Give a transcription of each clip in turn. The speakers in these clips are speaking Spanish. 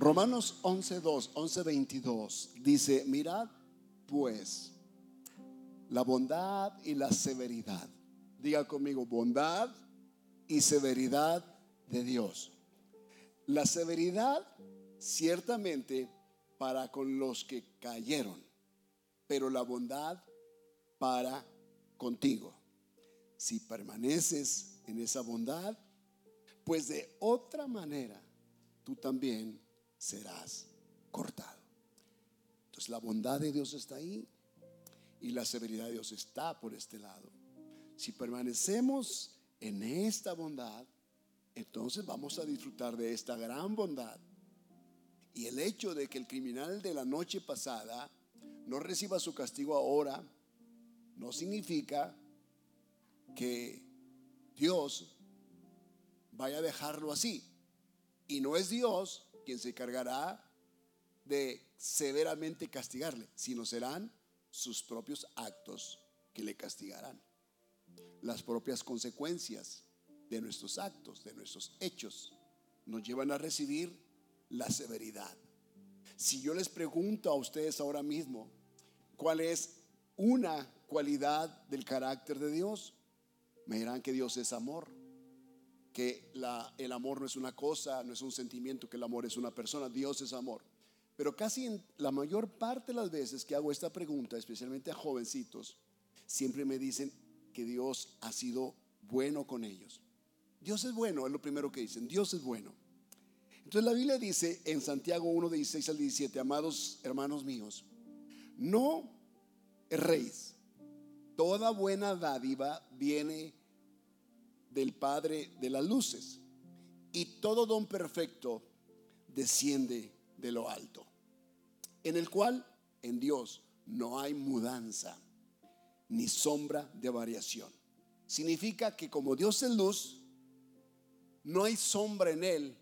Romanos 11.2, 11.22 dice, mirad pues la bondad y la severidad. Diga conmigo, bondad y severidad de Dios. La severidad ciertamente para con los que cayeron, pero la bondad para contigo. Si permaneces en esa bondad, pues de otra manera tú también serás cortado. Entonces la bondad de Dios está ahí y la severidad de Dios está por este lado. Si permanecemos en esta bondad, entonces vamos a disfrutar de esta gran bondad. Y el hecho de que el criminal de la noche pasada no reciba su castigo ahora, no significa que Dios vaya a dejarlo así. Y no es Dios quien se encargará de severamente castigarle, sino serán sus propios actos que le castigarán. Las propias consecuencias de nuestros actos, de nuestros hechos, nos llevan a recibir la severidad. Si yo les pregunto a ustedes ahora mismo, ¿cuál es una cualidad del carácter de Dios? Me dirán que Dios es amor, que el amor no es una cosa, no es un sentimiento, que el amor es una persona, Dios es amor. Pero casi la mayor parte de las veces que hago esta pregunta, especialmente a jovencitos, siempre me dicen que Dios ha sido bueno con ellos. Dios es bueno, es lo primero que dicen, Dios es bueno. Entonces la Biblia dice en Santiago 1, 16 al 17, amados hermanos míos, no erréis, toda buena dádiva viene del Padre de las luces y todo don perfecto desciende de lo alto en el cual en Dios no hay mudanza ni sombra de variación. Significa que como Dios es luz, no hay sombra en Él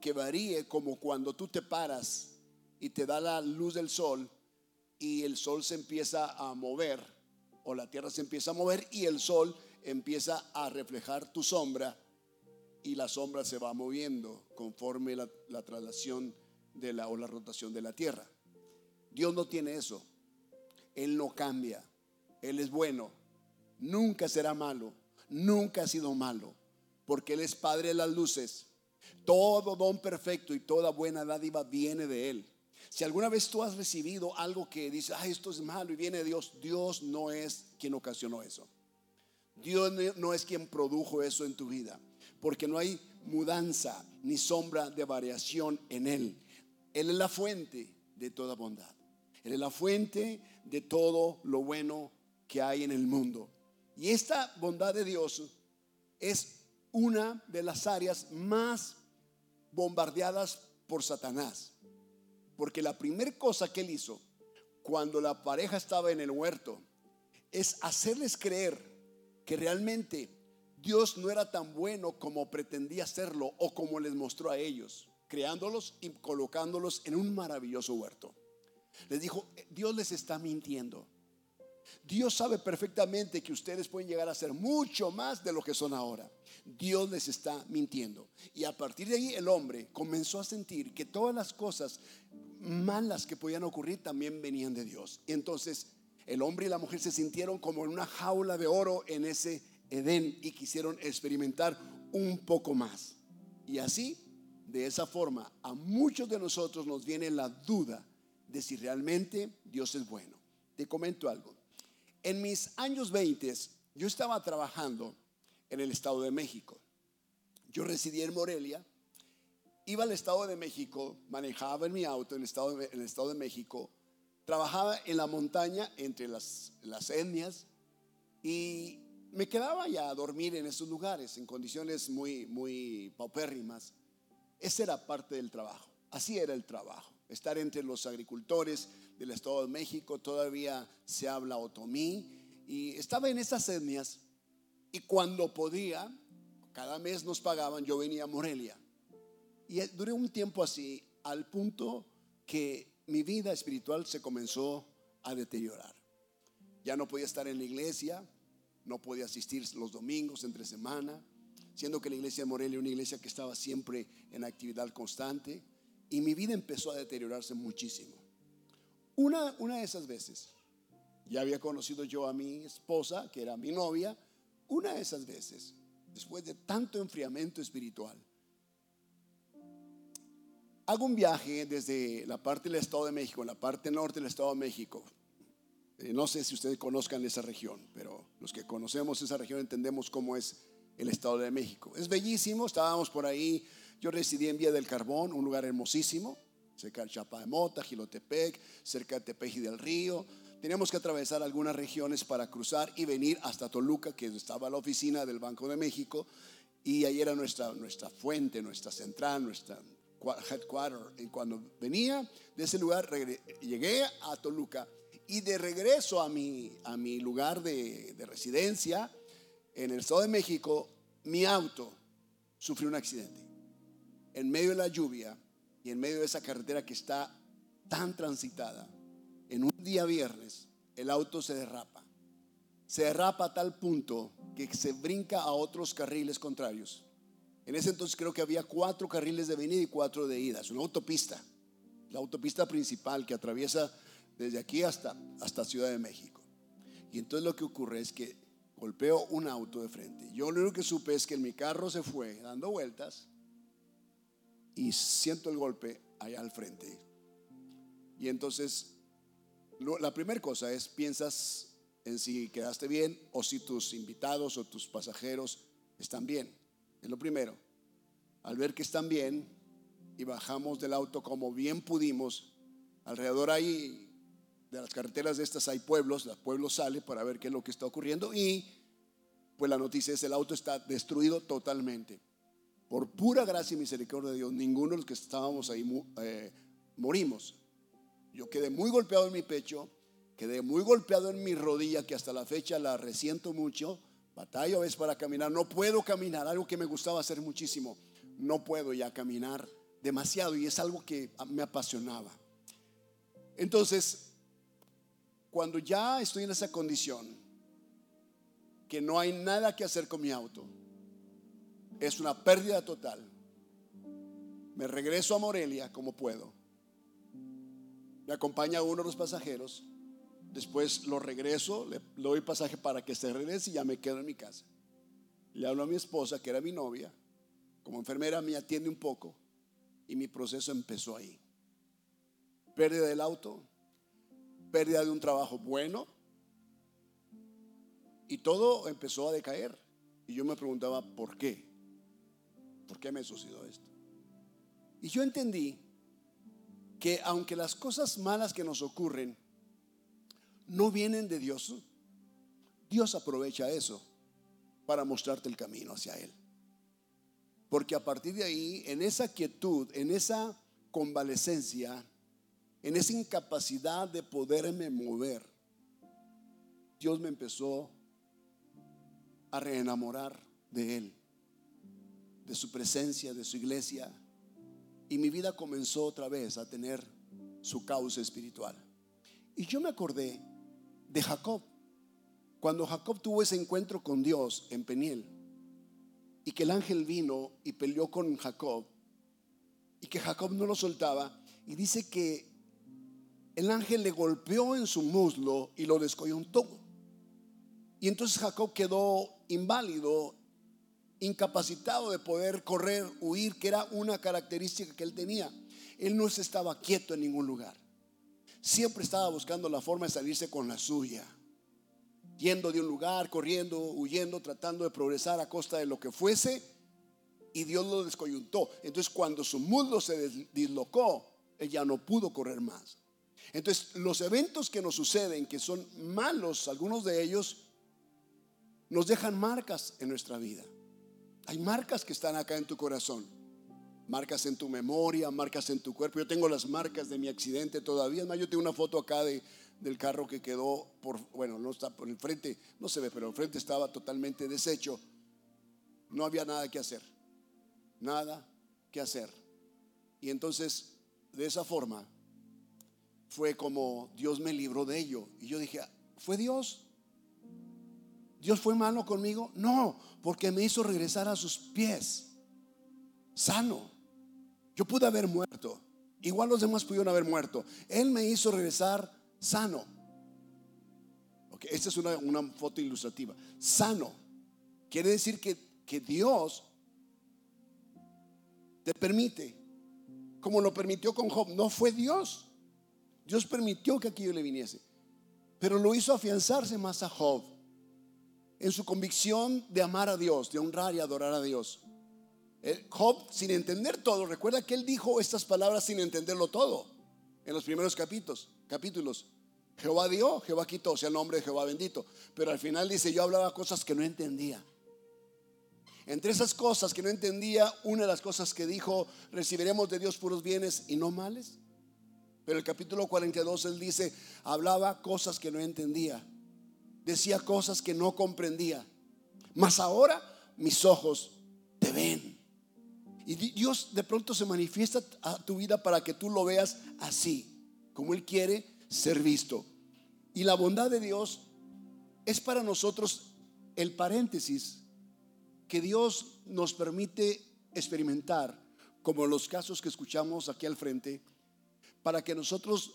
que varíe como cuando tú te paras y te da la luz del sol y el sol se empieza a mover o la tierra se empieza a mover y el sol empieza a reflejar tu sombra y la sombra se va moviendo conforme la, la traslación de la, o la rotación de la tierra. Dios no tiene eso. Él no cambia. Él es bueno. Nunca será malo. Nunca ha sido malo. Porque Él es Padre de las luces. Todo don perfecto y toda buena dádiva viene de Él. Si alguna vez tú has recibido algo que dice, ay, esto es malo y viene de Dios, Dios no es quien ocasionó eso. Dios no es quien produjo eso en tu vida. Porque no hay mudanza ni sombra de variación en Él. Él es la fuente de toda bondad. Él es la fuente de todo lo bueno que hay en el mundo. Y esta bondad de Dios es una de las áreas más bombardeadas por Satanás. Porque la primera cosa que él hizo cuando la pareja estaba en el huerto es hacerles creer que realmente Dios no era tan bueno como pretendía serlo o como les mostró a ellos, creándolos y colocándolos en un maravilloso huerto. Les dijo, Dios les está mintiendo. Dios sabe perfectamente que ustedes pueden llegar a ser mucho más de lo que son ahora. Dios les está mintiendo. Y a partir de ahí el hombre comenzó a sentir que todas las cosas malas que podían ocurrir también venían de Dios. Entonces el hombre y la mujer se sintieron como en una jaula de oro en ese Edén y quisieron experimentar un poco más. Y así, de esa forma, a muchos de nosotros nos viene la duda de si realmente Dios es bueno. Te comento algo. En mis años 20 yo estaba trabajando en el Estado de México. Yo residí en Morelia, iba al Estado de México, manejaba en mi auto en el Estado de, en el estado de México, trabajaba en la montaña entre las, las etnias y me quedaba ya a dormir en esos lugares en condiciones muy, muy paupérrimas. Esa era parte del trabajo, así era el trabajo estar entre los agricultores del Estado de México, todavía se habla otomí, y estaba en esas etnias, y cuando podía, cada mes nos pagaban, yo venía a Morelia. Y duré un tiempo así, al punto que mi vida espiritual se comenzó a deteriorar. Ya no podía estar en la iglesia, no podía asistir los domingos, entre semana, siendo que la iglesia de Morelia era una iglesia que estaba siempre en actividad constante y mi vida empezó a deteriorarse muchísimo. Una, una de esas veces, ya había conocido yo a mi esposa, que era mi novia, una de esas veces, después de tanto enfriamiento espiritual, hago un viaje desde la parte del Estado de México, la parte norte del Estado de México. Eh, no sé si ustedes conozcan esa región, pero los que conocemos esa región entendemos cómo es el Estado de México. Es bellísimo, estábamos por ahí, yo residí en Vía del Carbón, un lugar hermosísimo, cerca de Chapa de Mota, Gilotepec, cerca de Tepeji del Río. Teníamos que atravesar algunas regiones para cruzar y venir hasta Toluca, que estaba la oficina del Banco de México, y ahí era nuestra, nuestra fuente, nuestra central, nuestra headquarter. Y cuando venía de ese lugar, llegué a Toluca y de regreso a mi, a mi lugar de, de residencia en el Estado de México, mi auto sufrió un accidente. En medio de la lluvia y en medio de esa carretera que está tan transitada, en un día viernes, el auto se derrapa. Se derrapa a tal punto que se brinca a otros carriles contrarios. En ese entonces creo que había cuatro carriles de venida y cuatro de ida. Es una autopista, la autopista principal que atraviesa desde aquí hasta, hasta Ciudad de México. Y entonces lo que ocurre es que golpeo un auto de frente. Yo lo único que supe es que mi carro se fue dando vueltas y siento el golpe allá al frente. Y entonces, la primera cosa es, piensas en si quedaste bien o si tus invitados o tus pasajeros están bien. Es lo primero. Al ver que están bien y bajamos del auto como bien pudimos, alrededor ahí de las carreteras de estas hay pueblos, el pueblo sale para ver qué es lo que está ocurriendo y pues la noticia es el auto está destruido totalmente. Por pura gracia y misericordia de Dios, ninguno de los que estábamos ahí eh, morimos. Yo quedé muy golpeado en mi pecho, quedé muy golpeado en mi rodilla, que hasta la fecha la resiento mucho. Batalla vez para caminar, no puedo caminar, algo que me gustaba hacer muchísimo. No puedo ya caminar demasiado y es algo que me apasionaba. Entonces, cuando ya estoy en esa condición, que no hay nada que hacer con mi auto, es una pérdida total. Me regreso a Morelia como puedo. Me acompaña uno de los pasajeros. Después lo regreso, le doy pasaje para que se regrese y ya me quedo en mi casa. Le hablo a mi esposa, que era mi novia. Como enfermera me atiende un poco y mi proceso empezó ahí. Pérdida del auto, pérdida de un trabajo bueno y todo empezó a decaer. Y yo me preguntaba, ¿por qué? ¿Por qué me sucedió esto? Y yo entendí que aunque las cosas malas que nos ocurren no vienen de Dios, Dios aprovecha eso para mostrarte el camino hacia Él. Porque a partir de ahí, en esa quietud, en esa convalecencia, en esa incapacidad de poderme mover, Dios me empezó a reenamorar de Él, de su presencia, de su iglesia, y mi vida comenzó otra vez a tener su causa espiritual. Y yo me acordé de Jacob, cuando Jacob tuvo ese encuentro con Dios en Peniel, y que el ángel vino y peleó con Jacob, y que Jacob no lo soltaba, y dice que el ángel le golpeó en su muslo y lo descoyuntó. Y entonces Jacob quedó inválido, incapacitado de poder correr, huir, que era una característica que él tenía. Él no se estaba quieto en ningún lugar. Siempre estaba buscando la forma de salirse con la suya. Yendo de un lugar, corriendo, huyendo, tratando de progresar a costa de lo que fuese. Y Dios lo descoyuntó. Entonces cuando su muslo se dislocó, él ya no pudo correr más. Entonces, los eventos que nos suceden, que son malos, algunos de ellos, nos dejan marcas en nuestra vida. Hay marcas que están acá en tu corazón, marcas en tu memoria, marcas en tu cuerpo. Yo tengo las marcas de mi accidente todavía. yo tengo una foto acá de, del carro que quedó por, bueno, no está por el frente, no se ve, pero el frente estaba totalmente deshecho. No había nada que hacer, nada que hacer. Y entonces, de esa forma, fue como Dios me libró de ello. Y yo dije, ¿fue Dios? ¿Dios fue malo conmigo? No, porque me hizo regresar a sus pies, sano. Yo pude haber muerto, Igual los demás pudieron haber muerto. Él me hizo regresar sano. Okay, esta es una, foto ilustrativa. Sano. Quiere decir que, que Dios te permite, como lo permitió con Job. No fue Dios. Dios permitió que aquello le viniese. Pero lo hizo afianzarse más a Job en su convicción de amar a Dios, de honrar y adorar a Dios. Job, sin entender todo, recuerda que él dijo estas palabras sin entenderlo todo en los primeros capítulos. capítulos. Jehová dio, Jehová quitó, sea el nombre de Jehová bendito. Pero al final dice, yo hablaba cosas que no entendía. Entre esas cosas que no entendía, una de las cosas que dijo, recibiremos de Dios puros bienes y no males. Pero el capítulo 42 él dice, hablaba cosas que no entendía, decía cosas que no comprendía. Mas ahora mis ojos te ven. Y Dios de pronto se manifiesta a tu vida para que tú lo veas así, como Él quiere ser visto. Y la bondad de Dios es para nosotros el paréntesis que Dios nos permite experimentar, como los casos que escuchamos aquí al frente, para que nosotros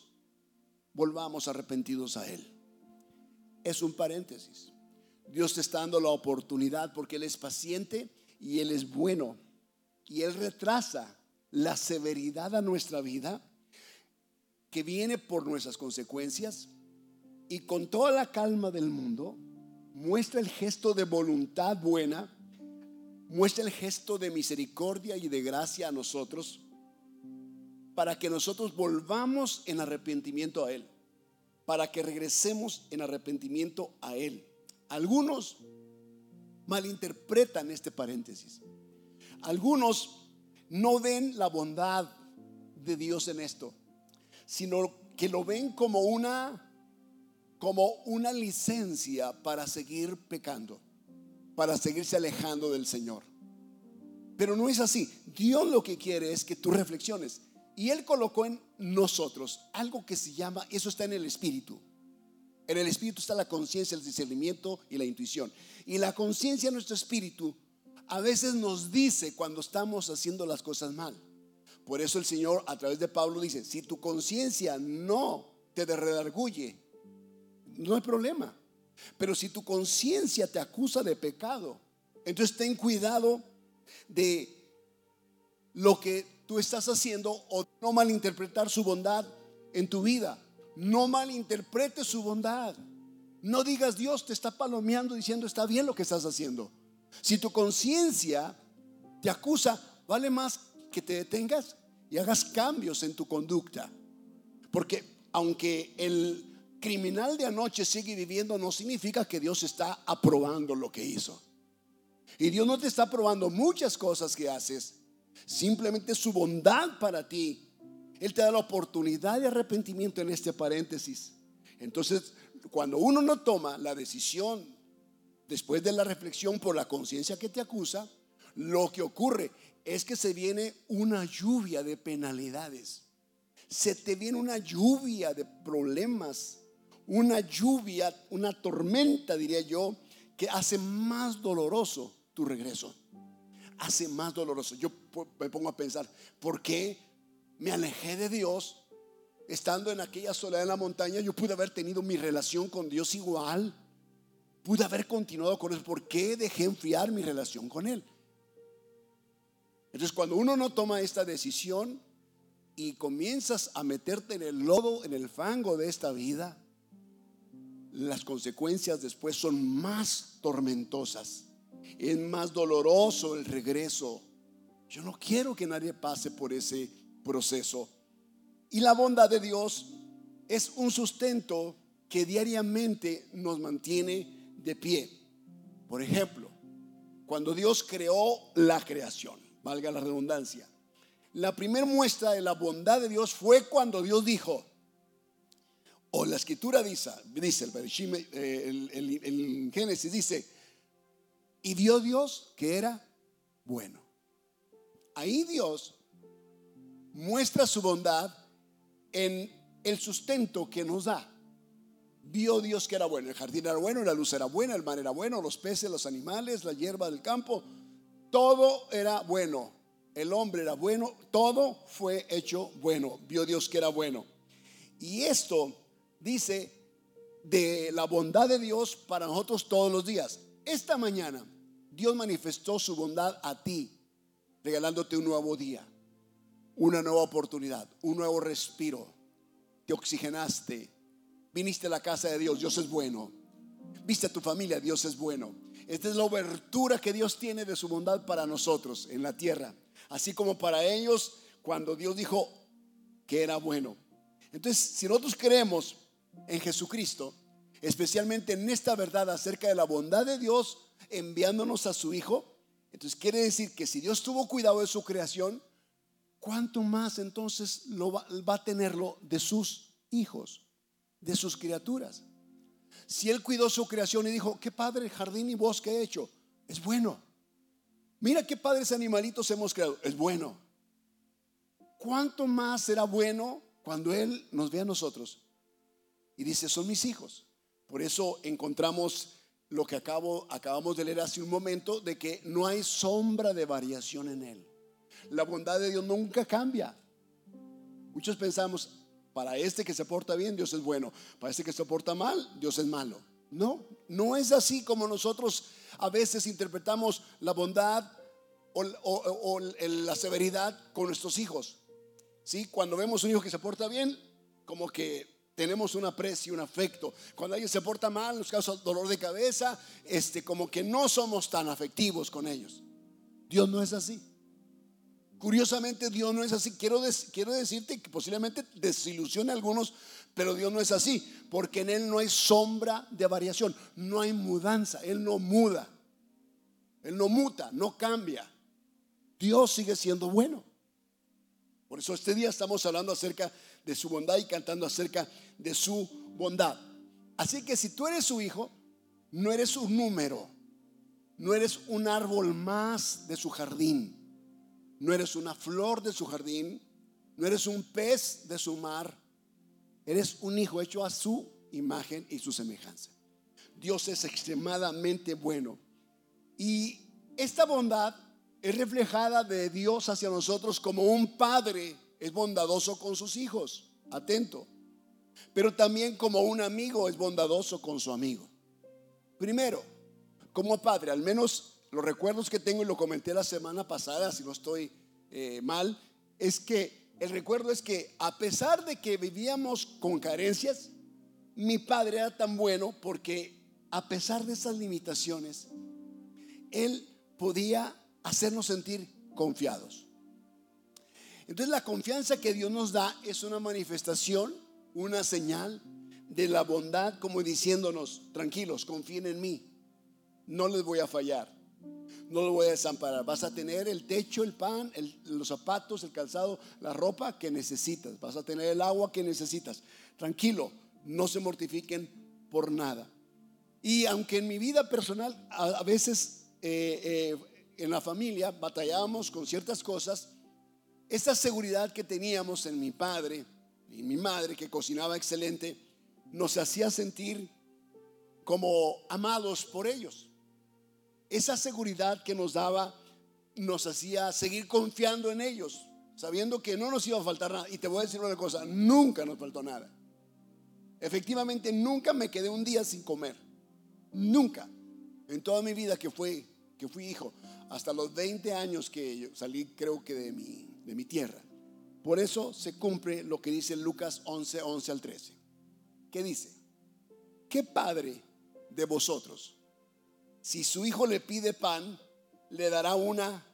volvamos arrepentidos a Él. Es un paréntesis. Dios te está dando la oportunidad porque Él es paciente y Él es bueno. Y Él retrasa la severidad a nuestra vida que viene por nuestras consecuencias y con toda la calma del mundo muestra el gesto de voluntad buena, muestra el gesto de misericordia y de gracia a nosotros para que nosotros volvamos en arrepentimiento a Él, para que regresemos en arrepentimiento a Él. Algunos malinterpretan este paréntesis. Algunos no ven la bondad de Dios en esto, sino que lo ven como una como una licencia para seguir pecando, para seguirse alejando del Señor. Pero no es así. Dios lo que quiere es que tú reflexiones. Y Él colocó en nosotros algo que se llama, eso está en el espíritu. En el espíritu está la conciencia, el discernimiento y la intuición. Y la conciencia, nuestro espíritu, a veces nos dice cuando estamos haciendo las cosas mal. Por eso el Señor a través de Pablo dice, si tu conciencia no te redarguye, no hay problema. Pero si tu conciencia te acusa de pecado, entonces ten cuidado de lo que tú estás haciendo o no malinterpretar su bondad en tu vida. No malinterpretes su bondad. No digas Dios te está palomeando diciendo está bien lo que estás haciendo. Si tu conciencia te acusa, vale más que te detengas y hagas cambios en tu conducta. Porque aunque el criminal de anoche sigue viviendo, no significa que Dios está aprobando lo que hizo. Y Dios no te está aprobando muchas cosas que haces, Simplemente su bondad para ti. Él te da la oportunidad de arrepentimiento en este paréntesis. Entonces, cuando uno no toma la decisión después de la reflexión por la conciencia que te acusa, lo que ocurre es que se viene una lluvia de penalidades. Se te viene una lluvia de problemas, una lluvia, una tormenta, diría yo, que hace más doloroso tu regreso hace más doloroso. Yo me pongo a pensar, ¿por qué me alejé de Dios? Estando en aquella soledad en la montaña, yo pude haber tenido mi relación con Dios igual. Pude haber continuado con eso. ¿Por qué dejé enfriar mi relación con Él? Entonces, cuando uno no toma esta decisión y comienzas a meterte en el lodo, en el fango de esta vida, las consecuencias después son más tormentosas es más doloroso el regreso. Yo no quiero que nadie pase por ese proceso. Y la bondad de Dios es un sustento que diariamente nos mantiene de pie. Por ejemplo, cuando Dios creó la creación, valga la redundancia, la primera muestra de la bondad de Dios fue cuando Dios dijo, o la escritura dice, dice el, el, el Génesis dice, y vio Dios que era bueno. Ahí Dios muestra su bondad en el sustento que nos da. Vio Dios que era bueno. El jardín era bueno, la luz era buena, el mar era bueno, los peces, los animales, la hierba del campo. Todo era bueno. el hombre era bueno, todo fue hecho bueno, vio Dios que era bueno. Y esto dice de la bondad de Dios para nosotros todos los días. Esta mañana Dios manifestó su bondad a ti, regalándote un nuevo día, una nueva oportunidad, un nuevo respiro. Te oxigenaste, viniste a la casa de Dios, Dios es bueno. Viste a tu familia, Dios es bueno. Esta es la obertura que Dios tiene de su bondad para nosotros en la tierra, así como para ellos cuando Dios dijo que era bueno. Entonces, si nosotros creemos en Jesucristo, especialmente en esta verdad acerca de la bondad de Dios enviándonos a su Hijo, entonces quiere decir que si Dios tuvo cuidado de su creación, ¿cuánto más entonces lo va, va a tenerlo de sus hijos, de sus criaturas? Si Él cuidó su creación y dijo, qué padre jardín y bosque he hecho, es bueno. Mira qué padres animalitos hemos creado, es bueno. ¿Cuánto más será bueno cuando Él nos ve a nosotros y dice, son mis hijos? Por eso encontramos lo que acabamos de leer hace un momento, de que no hay sombra de variación en Él. La bondad de Dios nunca cambia. Muchos pensamos, para este que se porta bien, Dios es bueno. Para este que se porta mal, Dios es malo. No, no es así como nosotros a veces interpretamos la bondad o, la severidad con nuestros hijos. ¿Sí? Cuando vemos un hijo que se porta bien, como que tenemos un aprecio, un afecto. Cuando alguien se porta mal, nos causa dolor de cabeza, este, como que no somos tan afectivos con ellos. Dios no es así. Curiosamente, Dios no es así. Quiero, quiero decirte que posiblemente desilusione a algunos, pero Dios no es así, porque en Él no hay sombra de variación, no hay mudanza, Él no muda, Él no muta, no cambia. Dios sigue siendo bueno. Por eso este día estamos hablando acerca de su bondad y cantando acerca de su bondad. Así que si tú eres su hijo, no eres un número, no eres un árbol más de su jardín no eres una flor de su jardín, no eres un pez de su mar, eres un hijo hecho a su imagen y su semejanza. Dios es extremadamente bueno. Y esta bondad es reflejada de Dios hacia nosotros como un padre es bondadoso con sus hijos, atento, pero también como un amigo es bondadoso con su amigo. Primero, como padre, al menos los recuerdos que tengo y lo comenté la semana pasada, si no estoy eh, mal, es que el recuerdo es que a pesar de que vivíamos con carencias, mi padre era tan bueno porque a pesar de esas limitaciones, él podía hacernos sentir confiados. Entonces la confianza que Dios nos da es una manifestación, una señal de la bondad, como diciéndonos, tranquilos, confíen en mí, no les voy a fallar no lo voy a desamparar. Vas a tener el techo, el pan, los zapatos, el calzado, la ropa que necesitas. Vas a tener el agua que necesitas. Tranquilo, no se mortifiquen por nada. Y aunque en mi vida personal a, veces eh, eh, en la familia batallábamos con ciertas cosas, esa seguridad que teníamos en mi padre y mi madre, que cocinaba excelente, nos hacía sentir como amados por ellos esa seguridad que nos daba nos hacía seguir confiando en ellos, sabiendo que no nos iba a faltar nada. Y te voy a decir una cosa, nunca nos faltó nada. Efectivamente, nunca me quedé un día sin comer. Nunca. En toda mi vida que fui, que fui hijo, hasta los 20 años que salí, creo que de mi, de mi tierra. Por eso se cumple lo que dice Lucas 11, 11 al 13. ¿Qué dice? ¿Qué padre de vosotros? Si su hijo le pide pan, le dará una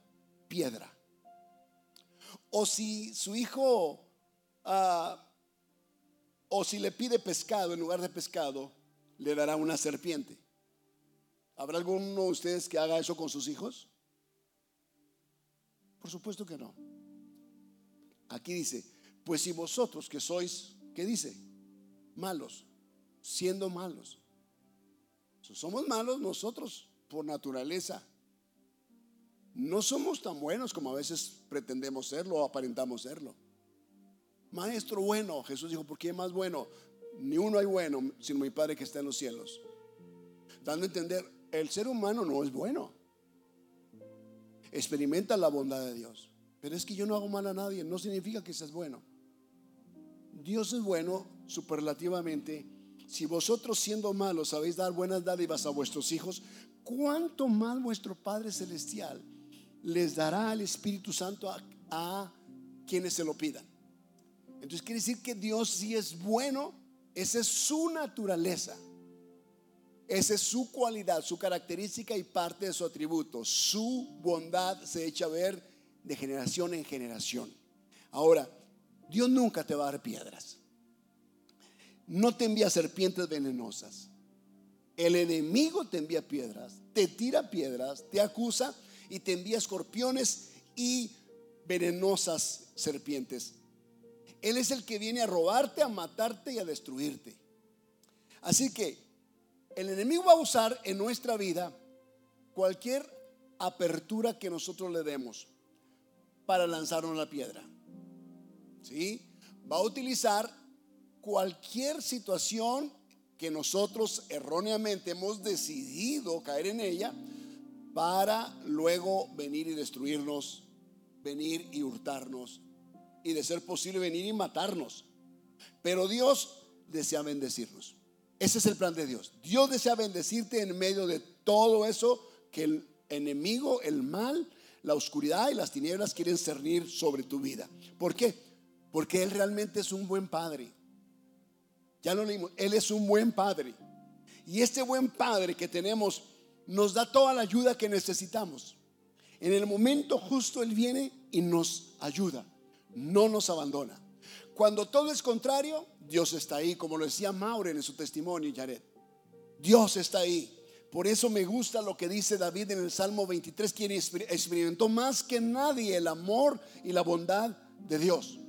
piedra. O si su hijo, ah, o si le pide pescado en lugar de pescado, le dará una serpiente. ¿Habrá alguno de ustedes que haga eso con sus hijos? Por supuesto que no. Aquí dice, pues si vosotros que sois, ¿qué dice? Malos, siendo malos, somos malos nosotros por naturaleza. No somos tan buenos como a veces pretendemos serlo o aparentamos serlo. Maestro bueno, Jesús dijo, ¿por qué más bueno? Ni uno hay bueno sino mi Padre que está en los cielos. Dando a entender, el ser humano no es bueno. Experimenta la bondad de Dios. Pero es que yo no hago mal a nadie, no significa que seas bueno. Dios es bueno superlativamente. Si vosotros siendo malos sabéis dar buenas dádivas a vuestros hijos, ¿cuánto más vuestro Padre Celestial les dará el Espíritu Santo a, a quienes se lo pidan? Entonces quiere decir que Dios sí es bueno, esa es su naturaleza. Esa es su cualidad, su característica y parte de su atributo. Su bondad se echa a ver de generación en generación. Ahora, Dios nunca te va a dar piedras. No te envía serpientes venenosas. El enemigo te envía piedras, te tira piedras, te acusa y te envía escorpiones y venenosas serpientes. Él es el que viene a robarte, a matarte y a destruirte. Así que el enemigo va a usar en nuestra vida cualquier apertura que nosotros le demos para lanzarnos la piedra. ¿Sí? Va a utilizar cualquier situación que nosotros erróneamente hemos decidido caer en ella para luego venir y destruirnos, venir y hurtarnos y de ser posible venir y matarnos. Pero Dios desea bendecirnos. Ese es el plan de Dios. Dios desea bendecirte en medio de todo eso que el enemigo, el mal, la oscuridad y las tinieblas quieren cernir sobre tu vida. ¿Por qué? Porque Él realmente es un buen padre. Ya lo leímos. Él es un buen padre. Y este buen padre que tenemos nos da toda la ayuda que necesitamos. En el momento justo Él viene y nos ayuda. No nos abandona. Cuando todo es contrario, Dios está ahí, como lo decía Maureen en su testimonio, Jared. Dios está ahí. Por eso me gusta lo que dice David en el Salmo 23, quien experimentó más que nadie el amor y la bondad de Dios.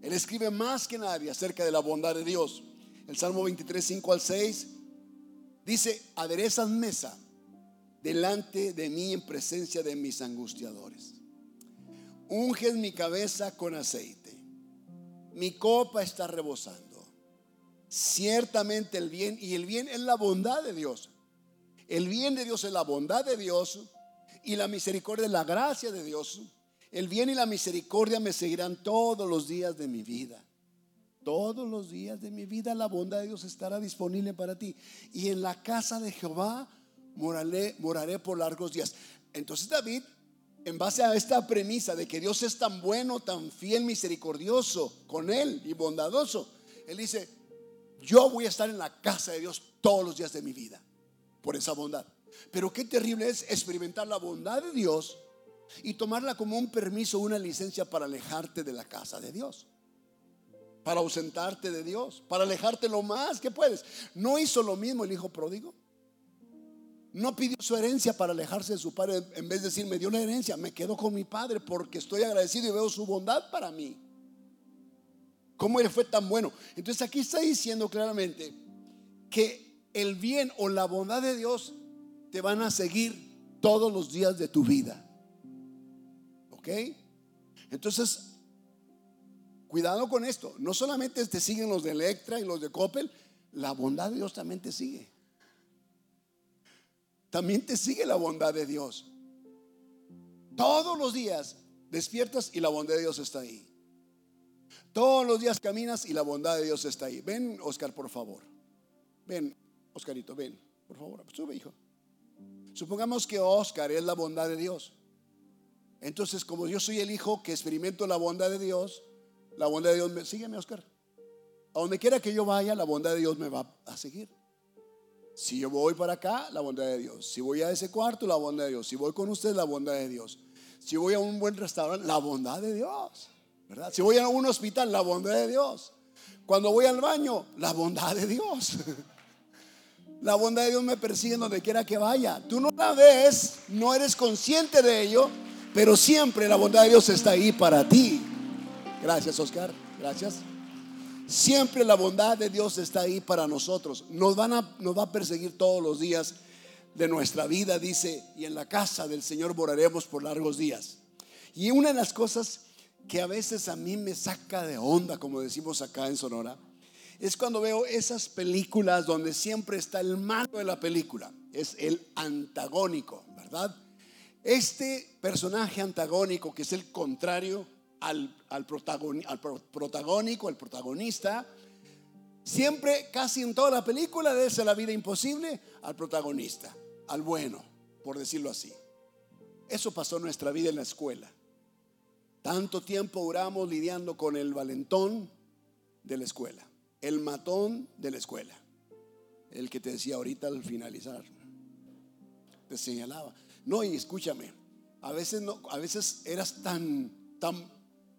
Él escribe más que nadie acerca de la bondad de Dios. El Salmo 23, 5 al 6 dice, aderezas mesa delante de mí en presencia de mis angustiadores. Unges mi cabeza con aceite mi copa está rebosando. Ciertamente el bien, y el bien es la bondad de Dios. El bien de Dios es la bondad de Dios y la misericordia es la gracia de Dios. El bien y la misericordia me seguirán todos los días de mi vida. Todos los días de mi vida la bondad de Dios estará disponible para ti. Y en la casa de Jehová moraré, moraré por largos días. Entonces David en base a esta premisa de que Dios es tan bueno, tan fiel, misericordioso con él y bondadoso, él dice, yo voy a estar en la casa de Dios todos los días de mi vida por esa bondad. Pero qué terrible es experimentar la bondad de Dios y tomarla como un permiso, una licencia para alejarte de la casa de Dios. Para ausentarte de Dios, para alejarte lo más que puedes. ¿No hizo lo mismo el hijo pródigo? No pidió su herencia para alejarse de su padre. En vez de decir, me dio la herencia, me quedo con mi padre porque estoy agradecido y veo su bondad para mí. ¿Cómo él fue tan bueno? Entonces aquí está diciendo claramente que el bien o la bondad de Dios te van a seguir todos los días de tu vida. ¿Ok? Entonces, cuidado con esto. No solamente te siguen los de Electra y los de Coppel, la bondad de Dios también te sigue también te sigue la bondad de Dios. Todos los días despiertas y la bondad de Dios está ahí. Todos los días caminas y la bondad de Dios está ahí. Ven, Oscar, por favor. Ven, Oscarito, ven, por favor. Sube, hijo. Supongamos que Oscar es la bondad de Dios. Entonces, como yo soy el hijo que experimento la bondad de Dios, la bondad de Dios me sígueme, Oscar. A donde quiera que yo vaya, la bondad de Dios me va a seguir. Si yo voy para acá, la bondad de Dios. Si voy a ese cuarto, la bondad de Dios. Si voy con usted, la bondad de Dios. Si voy a un buen restaurante, la bondad de Dios. ¿Verdad? Si voy a un hospital, la bondad de Dios. Cuando voy al baño, la bondad de Dios. La bondad de Dios me persigue donde quiera que vaya. Tú no la ves, no eres consciente de ello, pero siempre la bondad de Dios está ahí para ti. Gracias, Oscar. Gracias. Siempre la bondad de Dios está ahí para nosotros. Nos, van a, nos va a perseguir todos los días de nuestra vida, dice, y en la casa del Señor moraremos por largos días. Y una de las cosas que a veces a mí me saca de onda, como decimos acá en Sonora, es cuando veo esas películas donde siempre está el malo de la película, es el antagónico, ¿verdad? Este personaje antagónico, que es el contrario al, al, al protagónico, el protagonista, siempre, casi en toda la película, le hace la vida imposible al protagonista, al bueno, por decirlo así. Eso pasó en nuestra vida en la escuela. Tanto tiempo duramos lidiando con el valentón de la escuela, el matón de la escuela, el que te decía ahorita al finalizar, te señalaba. No, y escúchame, a veces no, a veces eras tan, tan,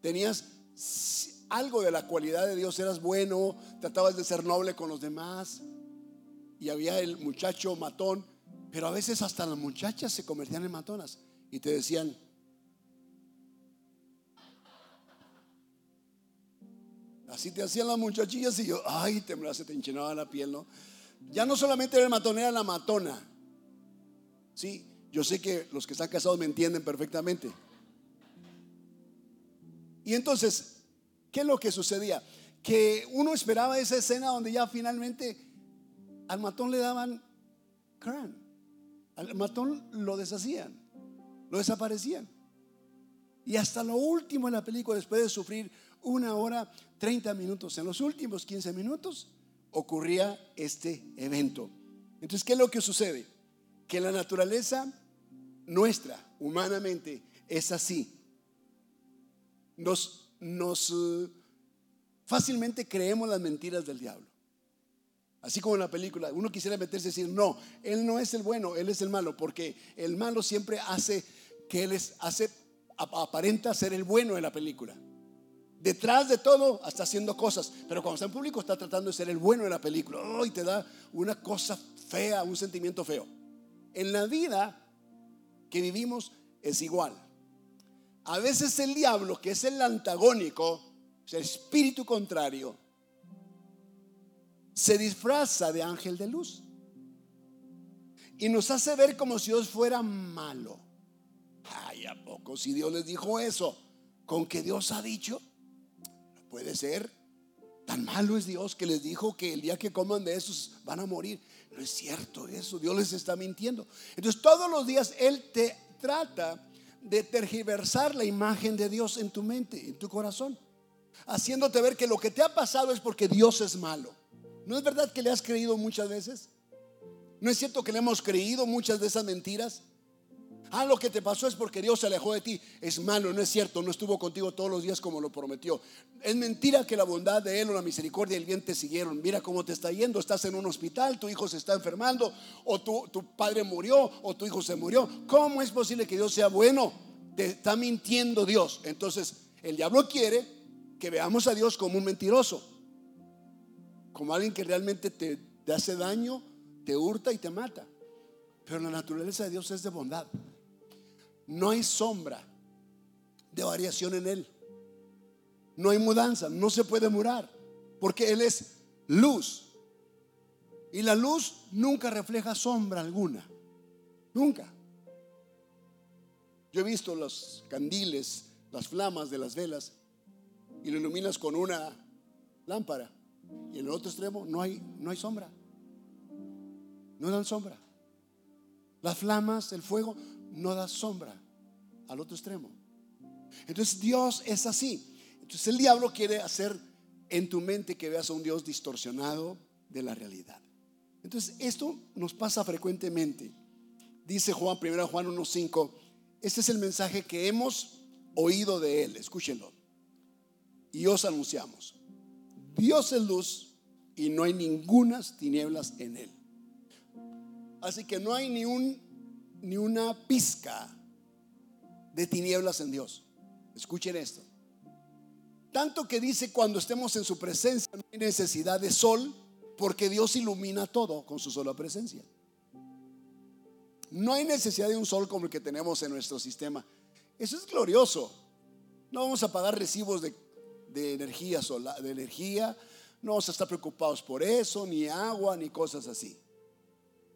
tenías algo de la cualidad de Dios, eras bueno, tratabas de ser noble con los demás, y había el muchacho matón, pero a veces hasta las muchachas se convertían en matonas y te decían, Así te hacían las muchachillas y yo, ay, temblaba, se te enchinaba la piel, ¿no? Ya no solamente era el matón, era la matona. Sí, yo sé que los que están casados me entienden perfectamente. Y entonces, ¿qué es lo que sucedía? Que uno esperaba esa escena donde ya finalmente al matón le daban crán. Al matón lo deshacían, lo desaparecían. Y hasta lo último en la película, después de sufrir una hora 30 minutos. En los últimos 15 minutos ocurría este evento. Entonces, ¿qué es lo que sucede? Que la naturaleza nuestra, humanamente, es así. Nos, nos uh, fácilmente creemos las mentiras del diablo. Así como en la película, uno quisiera meterse y decir, no, él no es el bueno, él es el malo, porque el malo siempre hace que él es, hace, aparenta ser el bueno en la película. Detrás de todo está haciendo cosas, pero cuando está en público está tratando de ser el bueno de la película. y te da una cosa fea, un sentimiento feo. En la vida que vivimos es igual. A veces el diablo, que es el antagónico, el espíritu contrario, se disfraza de ángel de luz y nos hace ver como si Dios fuera malo. Ay, ¿a poco si Dios les dijo eso? ¿Con que Dios ha dicho? puede ser. Tan malo es Dios que les dijo que el día que coman de esos van a morir. No es cierto eso, Dios les está mintiendo. Entonces todos los días Él te trata de tergiversar la imagen de Dios en tu mente, en tu corazón, haciéndote ver que lo que te ha pasado es porque Dios es malo. ¿No es verdad que le has creído muchas veces? ¿No es cierto que le hemos creído muchas de esas mentiras? Ah, lo que te pasó es porque Dios se alejó de ti. Es malo, no es cierto, no estuvo contigo todos los días como lo prometió. Es mentira que la bondad de Él o la misericordia del bien te siguieron. Mira cómo te está yendo. Estás en un hospital, tu hijo se está enfermando, o tu, tu padre murió, o tu hijo se murió. ¿Cómo es posible que Dios sea bueno? Te está mintiendo Dios. Entonces, el diablo quiere que veamos a Dios como un mentiroso, como alguien que realmente te, te hace daño, te hurta y te mata. Pero la naturaleza de Dios es de bondad no hay sombra de variación en Él. No hay mudanza, no se puede murar, porque Él es luz. Y la luz nunca refleja sombra alguna, nunca. Yo he visto los candiles, las flamas de las velas, y lo iluminas con una lámpara, y en el otro extremo no hay, no hay sombra, no dan sombra. Las flamas, el fuego, no da sombra al otro extremo. Entonces Dios es así. Entonces el diablo quiere hacer en tu mente que veas a un Dios distorsionado de la realidad. Entonces esto nos pasa frecuentemente. Dice Juan, 1 Juan 1.5, este es el mensaje que hemos oído de él, escúchenlo. Y os anunciamos, Dios es luz y no hay ningunas tinieblas en él. Así que no hay ni un ni una pizca de tinieblas en Dios. Escuchen esto. Tanto que dice cuando estemos en su presencia no hay necesidad de sol porque Dios ilumina todo con su sola presencia. No hay necesidad de un sol como el que tenemos en nuestro sistema. Eso es glorioso. No vamos a pagar recibos de, energía solar, de energía. No vamos a estar preocupados por eso, ni agua, ni cosas así.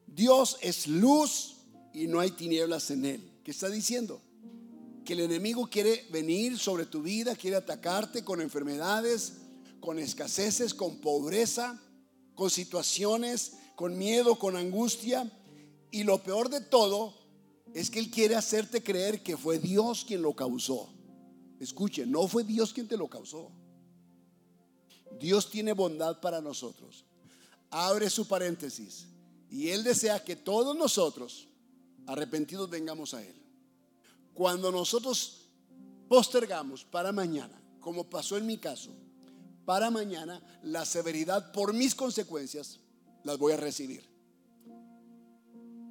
Dios es luz y no hay tinieblas en él. ¿Qué está diciendo? Que el enemigo quiere venir sobre tu vida, quiere atacarte con enfermedades, con escaseces, con pobreza, con situaciones, con miedo, con angustia. Y lo peor de todo es que Él quiere hacerte creer que fue Dios quien lo causó. Escuche, no fue Dios quien te lo causó. Dios tiene bondad para nosotros. Abre su paréntesis. Y Él desea que todos nosotros, arrepentidos, vengamos a Él. Cuando nosotros postergamos para mañana, como pasó en mi caso, para mañana la severidad por mis consecuencias las voy a recibir.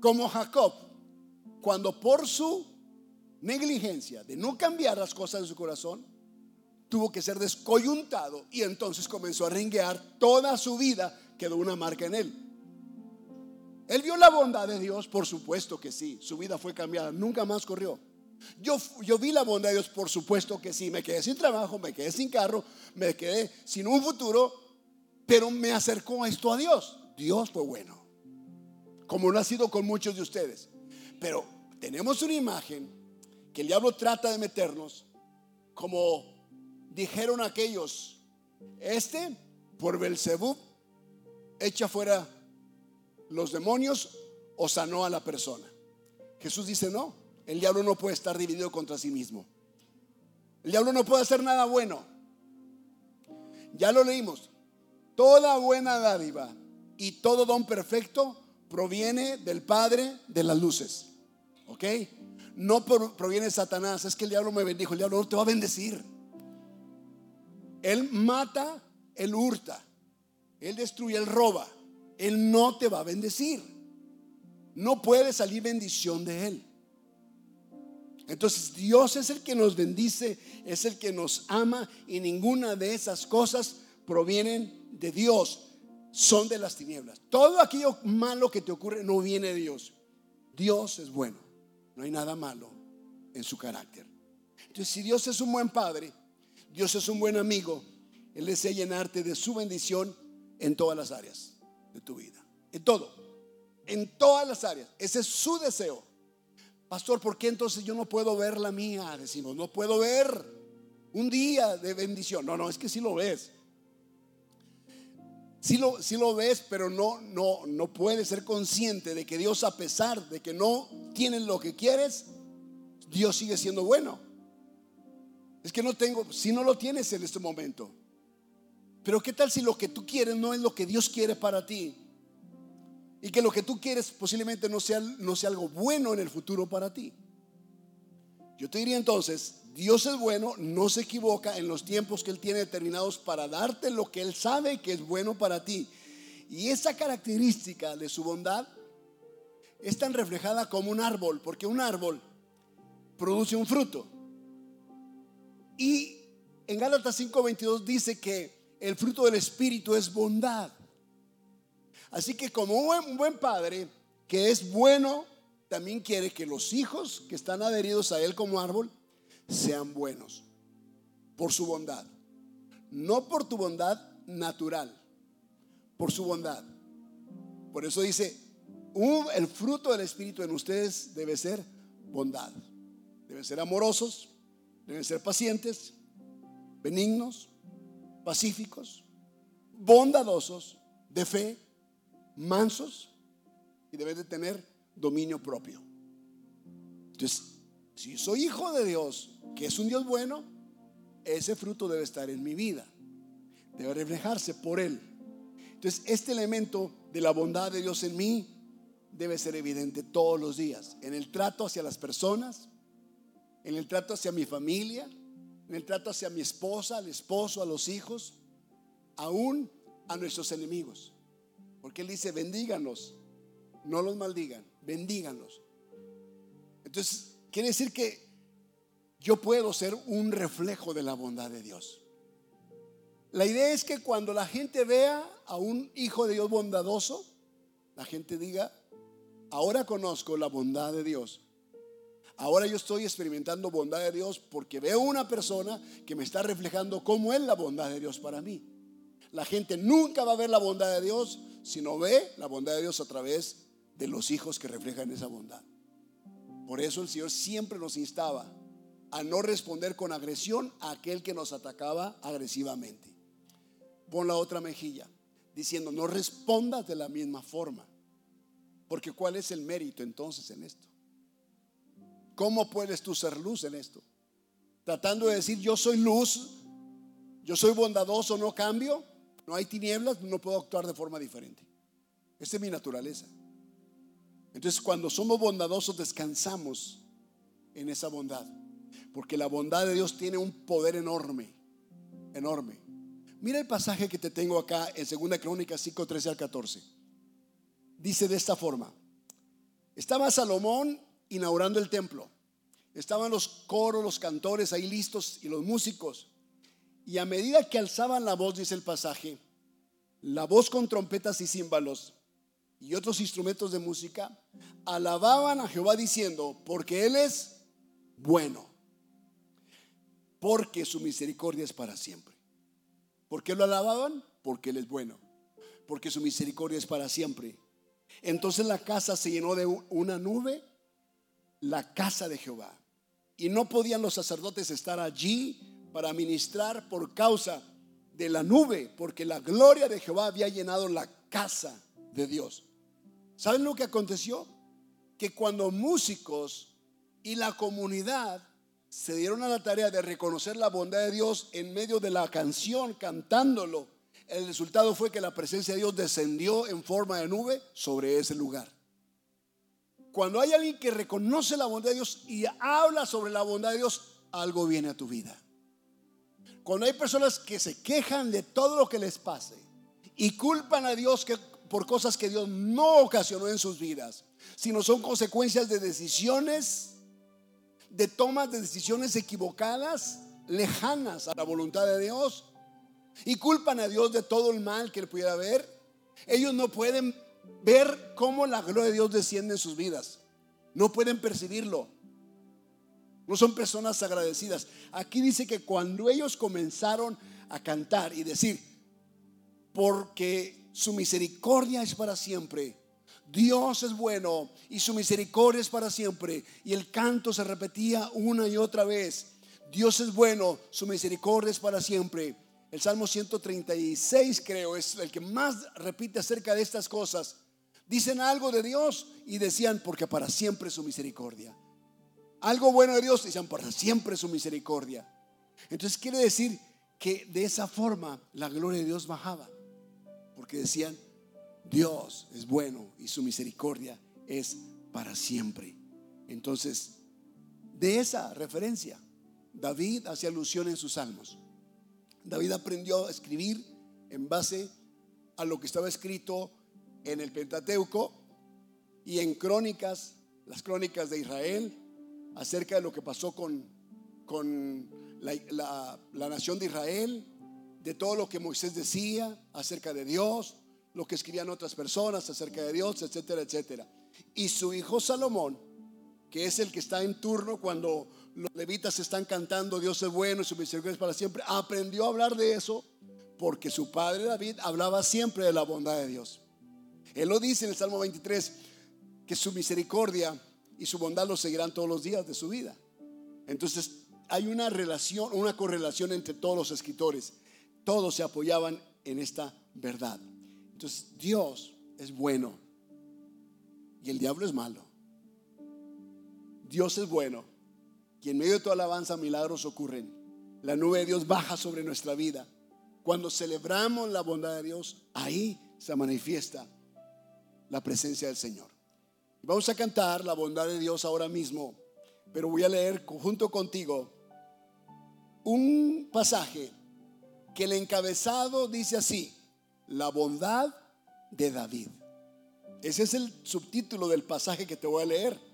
Como Jacob, cuando por su negligencia de no cambiar las cosas de su corazón, tuvo que ser descoyuntado y entonces comenzó a ringuear toda su vida, quedó una marca en él. Él vio la bondad de Dios, por supuesto que sí, su vida fue cambiada, nunca más corrió. Yo, yo vi la bondad de Dios, por supuesto que sí, me quedé sin trabajo, me quedé sin carro, me quedé sin un futuro, pero me acercó esto a Dios. Dios fue bueno, como lo ha sido con muchos de ustedes. Pero tenemos una imagen que el diablo trata de meternos como dijeron aquellos, este por Belzebub echa fuera los demonios o sanó a la persona. Jesús dice, no, el diablo no puede estar dividido contra sí mismo. El diablo no puede hacer nada bueno. Ya lo leímos. Toda buena dádiva y todo don perfecto proviene del Padre de las luces. ¿Ok? No proviene Satanás. Es que el diablo me bendijo. El diablo no te va a bendecir. Él mata, él hurta, él destruye, él roba. Él no te va a bendecir. No puede salir bendición de él. Entonces Dios es el que nos bendice, es el que nos ama y ninguna de esas cosas provienen de Dios, son de las tinieblas. Todo aquello malo que te ocurre no viene de Dios. Dios es bueno, no hay nada malo en su carácter. Entonces si Dios es un buen padre, Dios es un buen amigo. Él desea llenarte de su bendición en todas las áreas tu vida. En todo. En todas las áreas. Ese es su deseo. Pastor, ¿por qué entonces yo no puedo ver la mía? Decimos, no puedo ver un día de bendición. No, no, es que sí lo ves. Sí lo, sí lo ves, pero no, no, no puedes ser consciente de que Dios, a pesar de que no tienes lo que quieres, Dios sigue siendo bueno. Es que no tengo, si no lo tienes en este momento. Pero ¿qué tal si lo que tú quieres no es lo que Dios quiere para ti? Y que lo que tú quieres posiblemente no sea, no sea algo bueno en el futuro para ti. Yo te diría entonces, Dios es bueno, no se equivoca en los tiempos que Él tiene determinados para darte lo que Él sabe que es bueno para ti. Y esa característica de su bondad es tan reflejada como un árbol, porque un árbol produce un fruto. Y en Gálatas 5:22 dice que el fruto del Espíritu es bondad. Así que como un buen, padre que es bueno, también quiere que los hijos que están adheridos a él como árbol sean buenos por su bondad. No por tu bondad natural, por su bondad. Por eso dice, el fruto del Espíritu en ustedes debe ser bondad. Deben ser amorosos, Deben ser pacientes, benignos, pacíficos, bondadosos, de fe, mansos y deben de tener dominio propio. Entonces, si soy hijo de Dios, que es un Dios bueno, ese fruto debe estar en mi vida. Debe reflejarse por Él. Entonces, este elemento de la bondad de Dios en mí debe ser evidente todos los días, en el trato hacia las personas, en el trato hacia mi familia, en el trato hacia mi esposa, al esposo, a los hijos, aún a nuestros enemigos. Porque Él dice, bendíganos, no los maldigan, bendíganos. Entonces, quiere decir que yo puedo ser un reflejo de la bondad de Dios. La idea es que cuando la gente vea a un hijo de Dios bondadoso, la gente diga, ahora conozco la bondad de Dios Ahora yo estoy experimentando bondad de Dios porque veo una persona que me está reflejando cómo es la bondad de Dios para mí. La gente nunca va a ver la bondad de Dios si no ve la bondad de Dios a través de los hijos que reflejan esa bondad. Por eso el Señor siempre nos instaba a no responder con agresión a aquel que nos atacaba agresivamente. Pon la otra mejilla, diciendo, no respondas de la misma forma. Porque ¿cuál es el mérito entonces en esto? ¿Cómo puedes tú ser luz en esto? Tratando de decir, yo soy luz, yo soy bondadoso, no cambio, no hay tinieblas, no puedo actuar de forma diferente. Esta es mi naturaleza. Entonces cuando somos bondadosos descansamos en esa bondad. Porque la bondad de Dios tiene un poder enorme, enorme. Mira el pasaje que te tengo acá en 2 Crónicas 5, 13 al 14. Dice de esta forma. Estaba Salomón inaugurando el templo. Estaban los coros, los cantores ahí listos y los músicos. Y a medida que alzaban la voz, dice el pasaje, la voz con trompetas y címbalos y otros instrumentos de música, alababan a Jehová diciendo, porque Él es bueno, porque su misericordia es para siempre. ¿Por qué lo alababan? Porque Él es bueno, porque su misericordia es para siempre. Entonces la casa se llenó de una nube, la casa de Jehová. Y no podían los sacerdotes estar allí para ministrar por causa de la nube, porque la gloria de Jehová había llenado la casa de Dios. ¿Saben lo que aconteció? Que cuando músicos y la comunidad se dieron a la tarea de reconocer la bondad de Dios en medio de la canción, cantándolo, el resultado fue que la presencia de Dios descendió en forma de nube sobre ese lugar. Cuando hay alguien que reconoce la bondad de Dios y habla sobre la bondad de Dios, algo viene a tu vida. Cuando hay personas que se quejan de todo lo que les pase y culpan a Dios por cosas que Dios no ocasionó en sus vidas, sino son consecuencias de decisiones, de tomas de decisiones equivocadas, lejanas a la voluntad de Dios, y culpan a Dios de todo el mal que le pudiera ver, ellos no pueden ver cómo la gloria de Dios desciende en sus vidas. No pueden percibirlo. No son personas agradecidas. Aquí dice que cuando ellos comenzaron a cantar y decir, porque su misericordia es para siempre, Dios es bueno y su misericordia es para siempre. Y el canto se repetía una y otra vez. Dios es bueno, su misericordia es para siempre. El Salmo 136 creo es el que más repite acerca de estas cosas. Dicen algo de Dios y decían porque para siempre su misericordia. Algo bueno de Dios decían para siempre su misericordia. Entonces quiere decir que de esa forma la gloria de Dios bajaba. Porque decían, Dios es bueno y su misericordia es para siempre. Entonces, de esa referencia, David hace alusión en sus salmos. David aprendió a escribir en base a lo que estaba escrito en el Pentateuco y en crónicas, las crónicas de Israel, acerca de lo que pasó con, con la, la nación de Israel, de todo lo que Moisés decía acerca de Dios, lo que escribían otras personas acerca de Dios, etcétera, etcétera. Y su hijo Salomón, que es el que está en turno cuando los levitas están cantando Dios es bueno y su misericordia es para siempre, aprendió a hablar de eso porque su padre David hablaba siempre de la bondad de Dios. Él lo dice en el Salmo 23, que su misericordia y su bondad lo seguirán todos los días de su vida. Entonces hay una relación, una correlación entre todos los escritores. Todos se apoyaban en esta verdad. Entonces Dios es bueno y el diablo es malo. Dios es bueno y en medio de toda alabanza milagros ocurren. La nube de Dios baja sobre nuestra vida. Cuando celebramos la bondad de Dios, ahí se manifiesta la presencia del Señor. Vamos a cantar la bondad de Dios ahora mismo, pero voy a leer junto contigo un pasaje que el encabezado dice así, la bondad de David. Ese es el subtítulo del pasaje que te voy a leer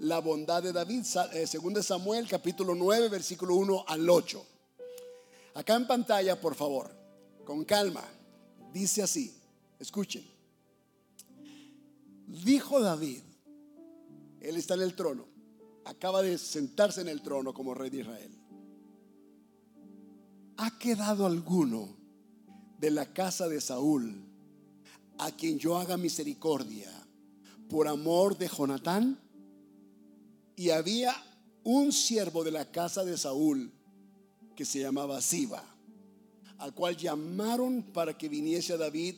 la bondad de David. Eh, segundo Samuel capítulo 9 versículo 1 al 8. Acá en pantalla, por favor, con calma. Dice así, escuchen. Dijo David, él está en el trono, acaba de sentarse en el trono como rey de Israel. ¿Ha quedado alguno de la casa de Saúl a quien yo haga misericordia por amor de Jonatán? Y había un siervo de la casa de Saúl que se llamaba Siba, al cual llamaron para que viniese a David.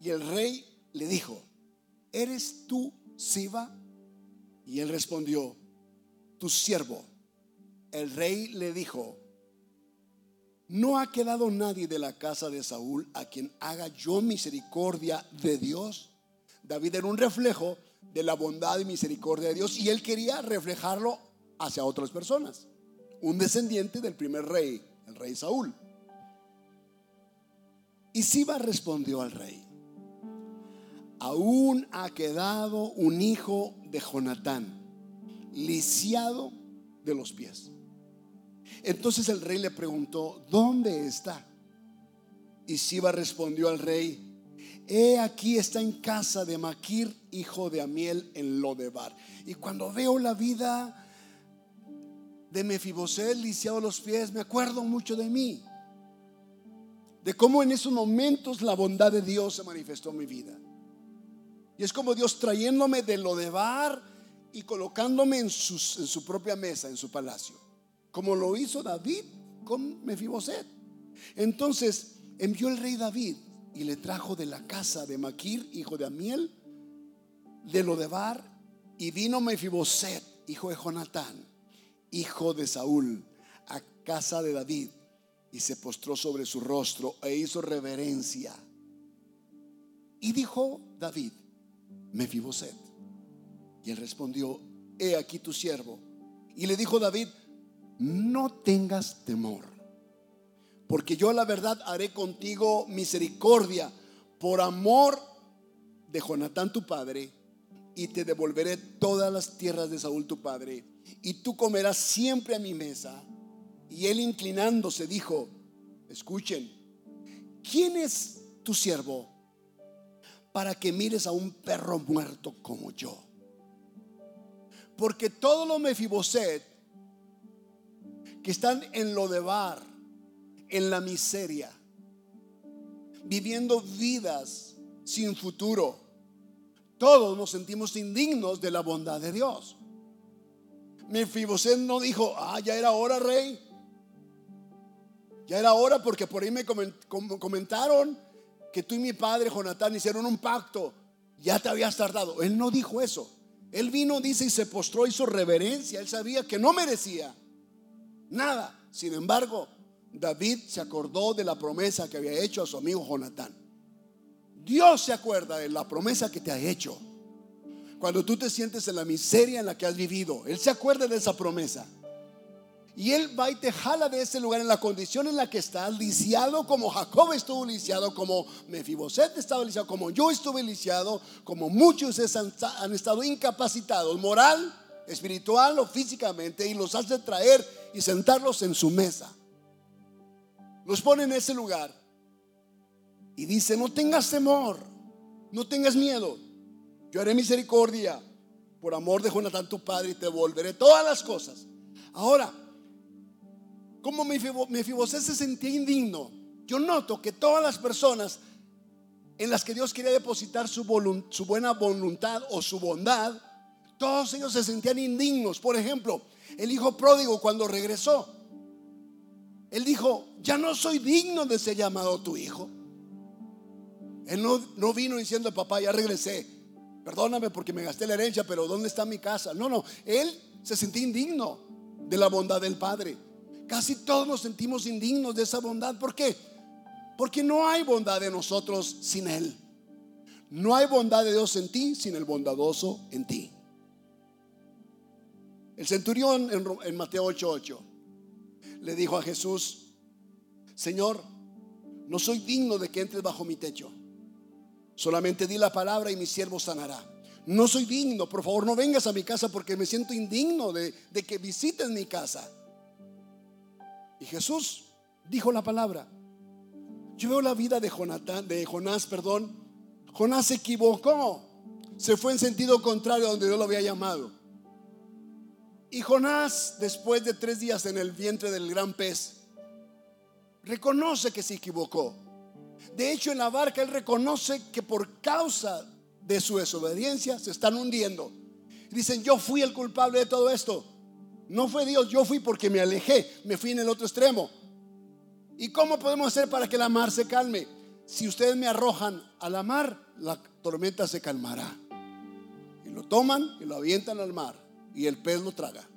Y el rey le dijo, ¿eres tú Siba? Y él respondió, tu siervo. El rey le dijo, no ha quedado nadie de la casa de Saúl a quien haga yo misericordia de Dios. David era un reflejo de la bondad y misericordia de Dios y él quería reflejarlo hacia otras personas. Un descendiente del primer rey, el rey Saúl. Y Siba respondió al rey, aún ha quedado un hijo de Jonatán, lisiado de los pies. Entonces el rey le preguntó, ¿dónde está? Y Siba respondió al rey, he aquí está en casa de Maquir, hijo de Amiel, en Lodebar. Y cuando veo la vida de Mefiboset lisiado los pies, me acuerdo mucho de mí. De cómo en esos momentos la bondad de Dios se manifestó en mi vida. Y es como Dios trayéndome de Lodebar y colocándome en, en su propia mesa, en su palacio. Como lo hizo David con Mefiboset. Entonces envió el rey David y le trajo de la casa de Maquir, hijo de Amiel, de Lodebar, y vino Mefiboset, hijo de Jonatán, hijo de Saúl, a casa de David, y se postró sobre su rostro e hizo reverencia. Y dijo David, Mefiboset. Y él respondió, he aquí tu siervo. Y le dijo David, no tengas temor, porque yo la verdad haré contigo misericordia por amor de Jonatán tu padre, y te devolveré todas las tierras de Saúl tu padre, y tú comerás siempre a mi mesa. Y él inclinándose dijo, escuchen, ¿quién es tu siervo para que mires a un perro muerto como yo? Porque todo lo Mefiboset que están en lo de bar, en la miseria, viviendo vidas sin futuro. Todos nos sentimos indignos de la bondad de Dios. Mefiboset no dijo, ah, ya era hora, rey. Ya era hora porque por ahí me comentaron que tú y mi padre Jonatán hicieron un pacto. Ya te habías tardado. Él no dijo eso. Él vino, dice, y se postró, hizo reverencia. Él sabía que no merecía nada. Sin embargo, David se acordó de la promesa que había hecho a su amigo Jonatán. Dios se acuerda de la promesa que te ha hecho. Cuando tú te sientes en la miseria en la que has vivido, Él se acuerda de esa promesa. Y Él va y te jala de ese lugar en la condición en la que estás, lisiado como Jacob estuvo lisiado, como Mefiboset estaba lisiado, como yo estuve lisiado, como muchos han estado incapacitados, moral, espiritual o físicamente, y los hace traer y sentarlos en su mesa. Los pone en ese lugar y dice, no tengas temor, no tengas miedo, yo haré misericordia por amor de Jonatán tu padre y te volveré todas las cosas. Ahora, como Mefibosé se sentía indigno, yo noto que todas las personas en las que Dios quería depositar su, su buena voluntad o su bondad, todos ellos se sentían indignos. Por ejemplo, el hijo pródigo cuando regresó, él dijo, ya no soy digno de ser llamado tu hijo. Él no, no vino diciendo, papá, ya regresé. Perdóname porque me gasté la herencia, pero ¿dónde está mi casa? No, no, él se sentía indigno de la bondad del Padre. Casi todos nos sentimos indignos de esa bondad. ¿Por qué? Porque no hay bondad de nosotros sin Él. No hay bondad de Dios en ti sin el bondadoso en ti. El centurión en, Mateo 8:8 le dijo a Jesús, Señor, no soy digno de que entres bajo mi techo. Solamente di la palabra y mi siervo sanará. No soy digno, por favor no vengas a mi casa porque me siento indigno de, que visites mi casa. Y Jesús dijo la palabra. Yo veo la vida de de Jonás, perdón. Jonás se equivocó. Se fue en sentido contrario a donde Dios lo había llamado. Y Jonás, después de tres días en el vientre del gran pez, reconoce que se equivocó. De hecho, en la barca él reconoce que por causa de su desobediencia se están hundiendo. Dicen, yo fui el culpable de todo esto. No fue Dios, yo fui porque me alejé, me fui en el otro extremo. ¿Y cómo podemos hacer para que la mar se calme? Si ustedes me arrojan a la mar, la tormenta se calmará. Y lo toman y lo avientan al mar y el pez lo traga.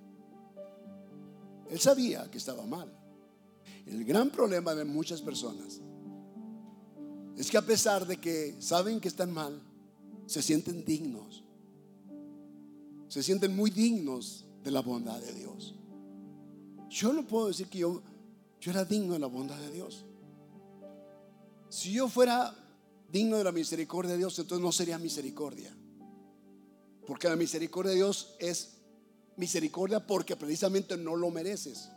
Él sabía que estaba mal. El gran problema de muchas personas es que a pesar de que saben que están mal, se sienten dignos. Se sienten muy dignos de la bondad de Dios. Yo no puedo decir que yo, yo era digno de la bondad de Dios. Si yo fuera digno de la misericordia de Dios, entonces no sería misericordia. Porque la misericordia de Dios es misericordia porque precisamente no lo mereces.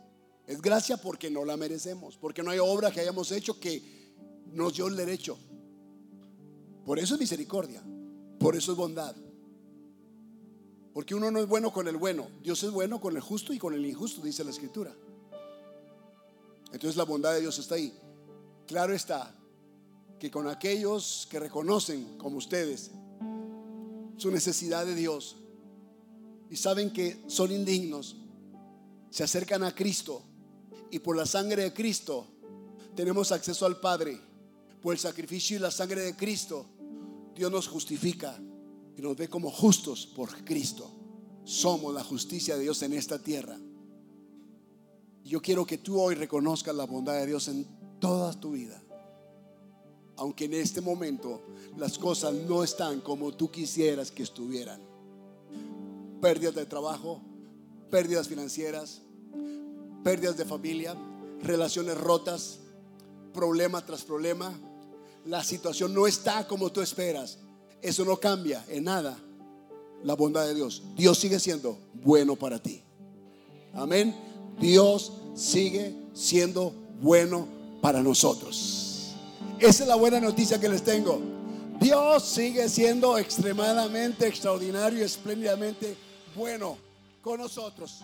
Es gracia porque no la merecemos, porque no hay obra que hayamos hecho que nos dio el derecho. Por eso es misericordia, por eso es bondad. Porque uno no es bueno con el bueno, Dios es bueno con el justo y con el injusto, dice la escritura. Entonces la bondad de Dios está ahí. Claro está que con aquellos que reconocen, como ustedes, su necesidad de Dios y saben que son indignos, se acercan a Cristo y por la sangre de Cristo tenemos acceso al Padre. Por el sacrificio y la sangre de Cristo, Dios nos justifica y nos ve como justos por Cristo. Somos la justicia de Dios en esta tierra. Yo quiero que tú hoy reconozcas la bondad de Dios en toda tu vida. Aunque en este momento las cosas no están como tú quisieras que estuvieran. Pérdidas de trabajo, pérdidas financieras, pérdidas de familia, relaciones rotas, problema tras problema. La situación no está como tú esperas. Eso no cambia en nada la bondad de Dios. Dios sigue siendo bueno para ti. Amén. Dios sigue siendo bueno para nosotros. Esa es la buena noticia que les tengo. Dios sigue siendo extremadamente extraordinario y espléndidamente bueno con nosotros.